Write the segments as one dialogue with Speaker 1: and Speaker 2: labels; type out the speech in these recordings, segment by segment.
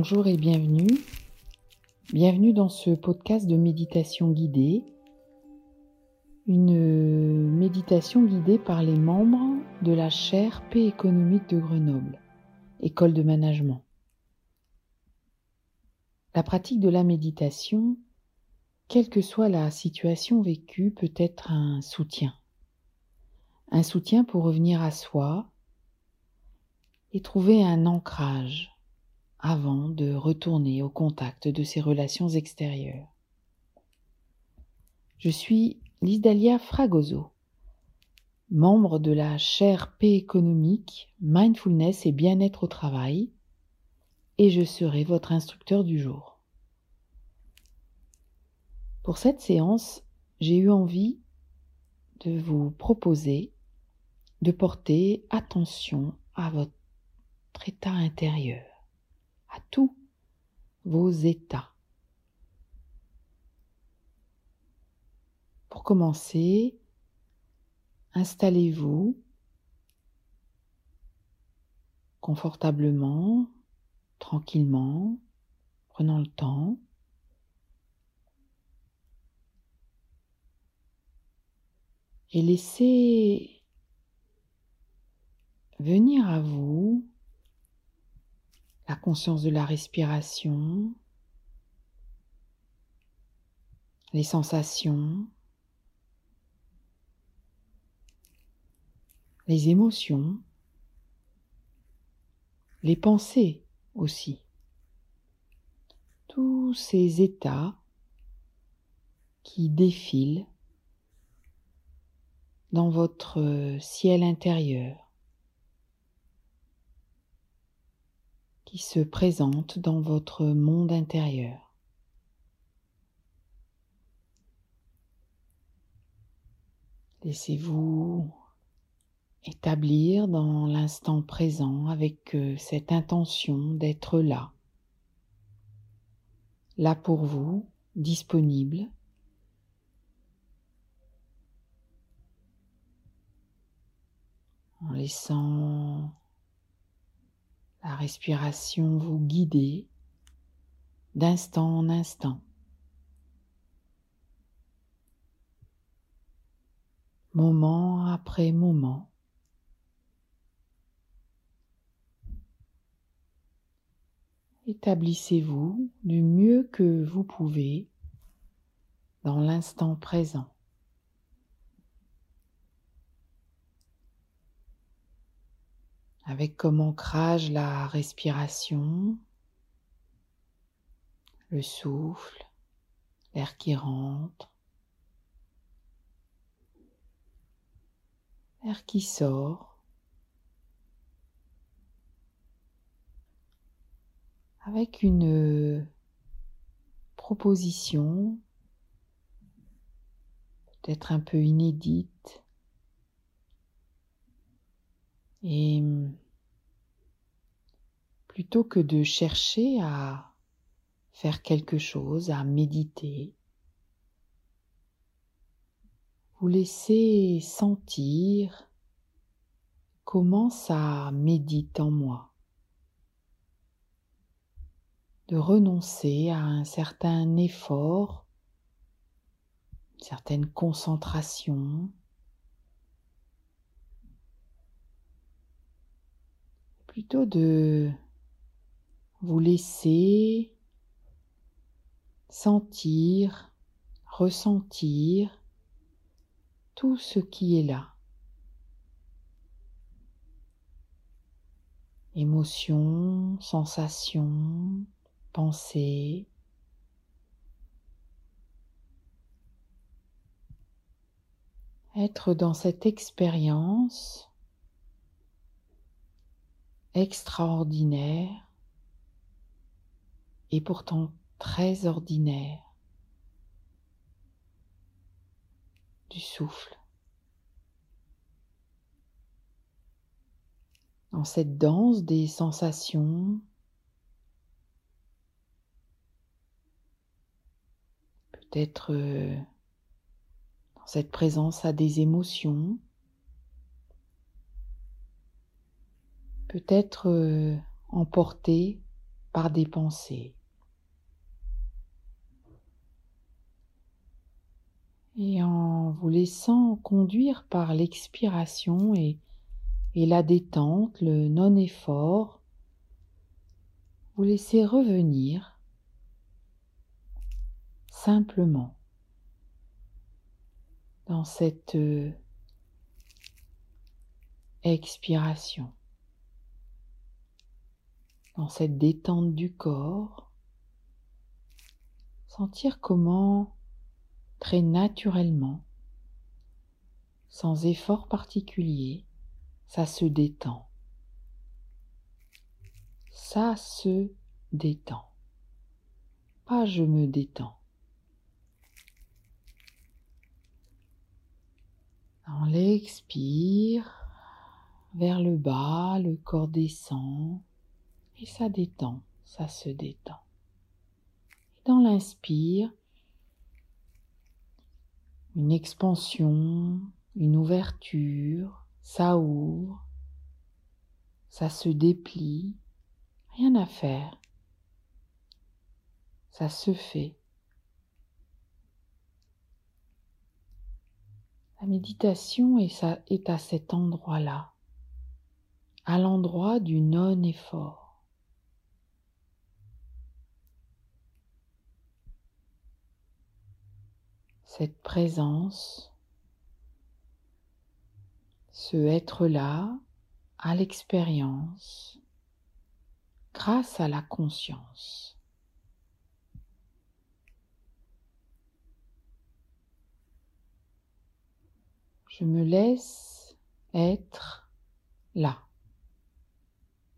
Speaker 1: Bonjour et bienvenue. Bienvenue dans ce podcast de méditation guidée. Une méditation guidée par les membres de la chaire Paix économique de Grenoble, école de management. La pratique de la méditation, quelle que soit la situation vécue, peut être un soutien. Un soutien pour revenir à soi et trouver un ancrage avant de retourner au contact de ses relations extérieures. Je suis Lisdalia Fragoso, membre de la chaire Paix économique, Mindfulness et bien-être au travail, et je serai votre instructeur du jour. Pour cette séance, j'ai eu envie de vous proposer de porter attention à votre état intérieur tous vos états. Pour commencer, installez-vous confortablement, tranquillement, prenant le temps. Et laissez venir à vous la conscience de la respiration, les sensations, les émotions, les pensées aussi. Tous ces états qui défilent dans votre ciel intérieur. Qui se présente dans votre monde intérieur. Laissez-vous établir dans l'instant présent avec euh, cette intention d'être là, là pour vous, disponible. En laissant la respiration vous guider d'instant en instant. Moment après moment. Établissez-vous du mieux que vous pouvez dans l'instant présent. Avec comme ancrage la respiration, le souffle, l'air qui rentre, l'air qui sort, avec une proposition peut-être un peu inédite et plutôt que de chercher à faire quelque chose, à méditer, vous laissez sentir comment ça médite en moi. De renoncer à un certain effort, une certaine concentration, plutôt de vous laisser sentir, ressentir tout ce qui est là. Émotions, sensations, pensées. Être dans cette expérience extraordinaire et pourtant très ordinaire du souffle. Dans cette danse des sensations, peut-être euh, dans cette présence à des émotions, peut-être euh, emporté par des pensées. Et en vous laissant conduire par l'expiration et, et la détente, le non-effort, vous laissez revenir simplement dans cette euh, expiration, dans cette détente du corps, sentir comment très naturellement, sans effort particulier, ça se détend. Ça se détend. Pas je me détends. On l'expire vers le bas, le corps descend et ça détend, ça se détend. Et dans l'inspire, une expansion, une ouverture, ça ouvre, ça se déplie, rien à faire, ça se fait. La méditation est, est à cet endroit-là, à l'endroit du non-effort. Cette présence, ce être-là à l'expérience grâce à la conscience. Je me laisse être là,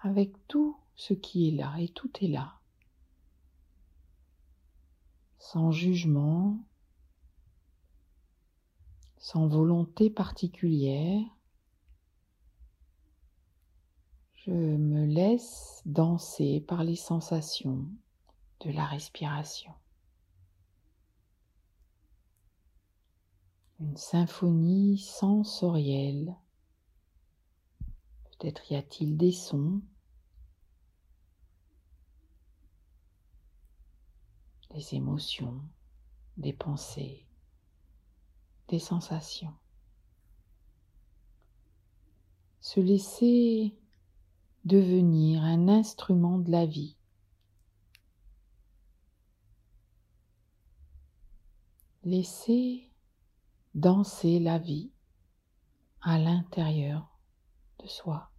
Speaker 1: avec tout ce qui est là, et tout est là, sans jugement, sans volonté particulière. Je me laisse danser par les sensations de la respiration. une symphonie sensorielle. Peut-être y a-t-il des sons, des émotions, des pensées, sensations. Se laisser devenir un instrument de la vie. Laisser danser la vie à l'intérieur de soi.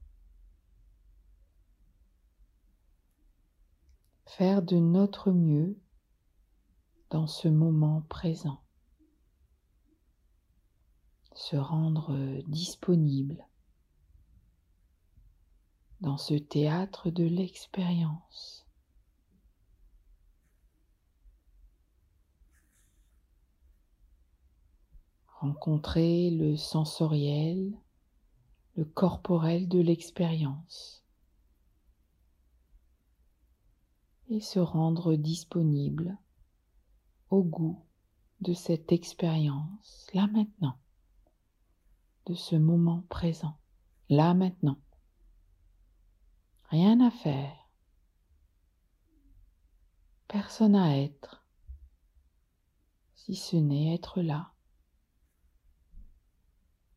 Speaker 1: Faire de notre mieux dans ce moment présent. Se rendre disponible dans ce théâtre de l'expérience. rencontrer le sensoriel, le corporel de l'expérience et se rendre disponible au goût de cette expérience là maintenant, de ce moment présent, là maintenant. Rien à faire, personne à être, si ce n'est être là.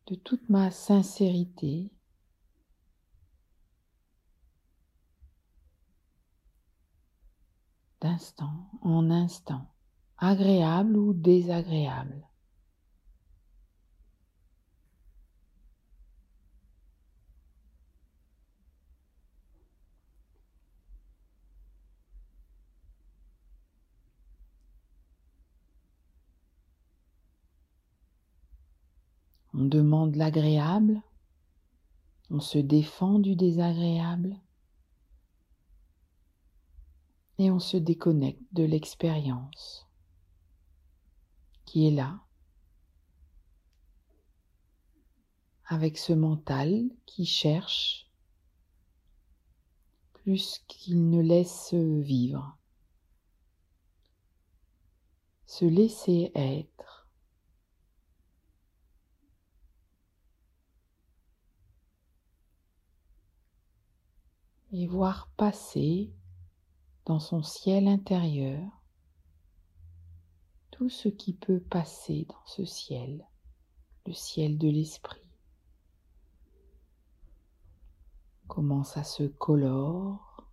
Speaker 1: De toute ma sincérité, d'instant en instant, agréable ou désagréable. On demande l'agréable, on se défend du désagréable. Et on se déconnecte de l'expérience qui est là avec ce mental qui cherche plus qu'il ne laisse vivre. Se laisser être et voir passer dans son ciel intérieur tout ce qui peut passer dans ce ciel, le ciel de l'esprit. Comment ça se colore.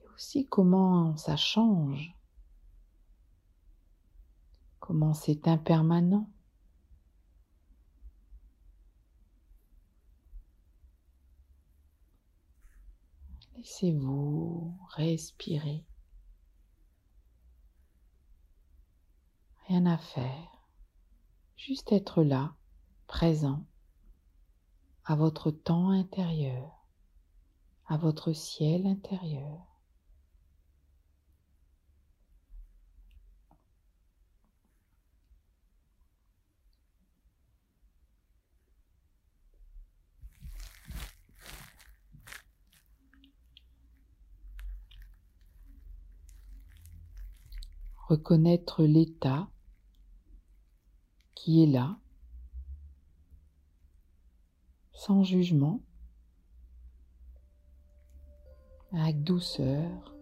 Speaker 1: Et aussi comment ça change. Comment c'est impermanent. Laissez-vous respirer. Rien à faire. Juste être là, présent, à votre temps intérieur, à votre ciel intérieur. Reconnaître l'état qui est là, sans jugement, avec douceur,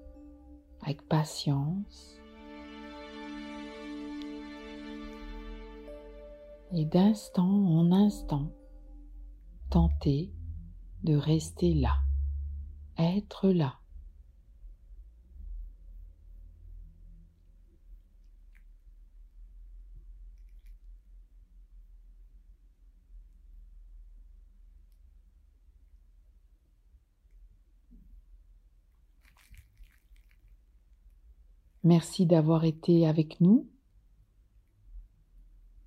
Speaker 1: avec patience, et d'instant en instant, tenter de rester là, être là. Merci d'avoir été avec nous.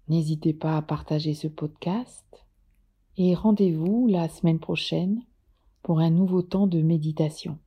Speaker 1: N'hésitez pas à partager ce podcast et rendez-vous la semaine prochaine pour un nouveau temps de méditation.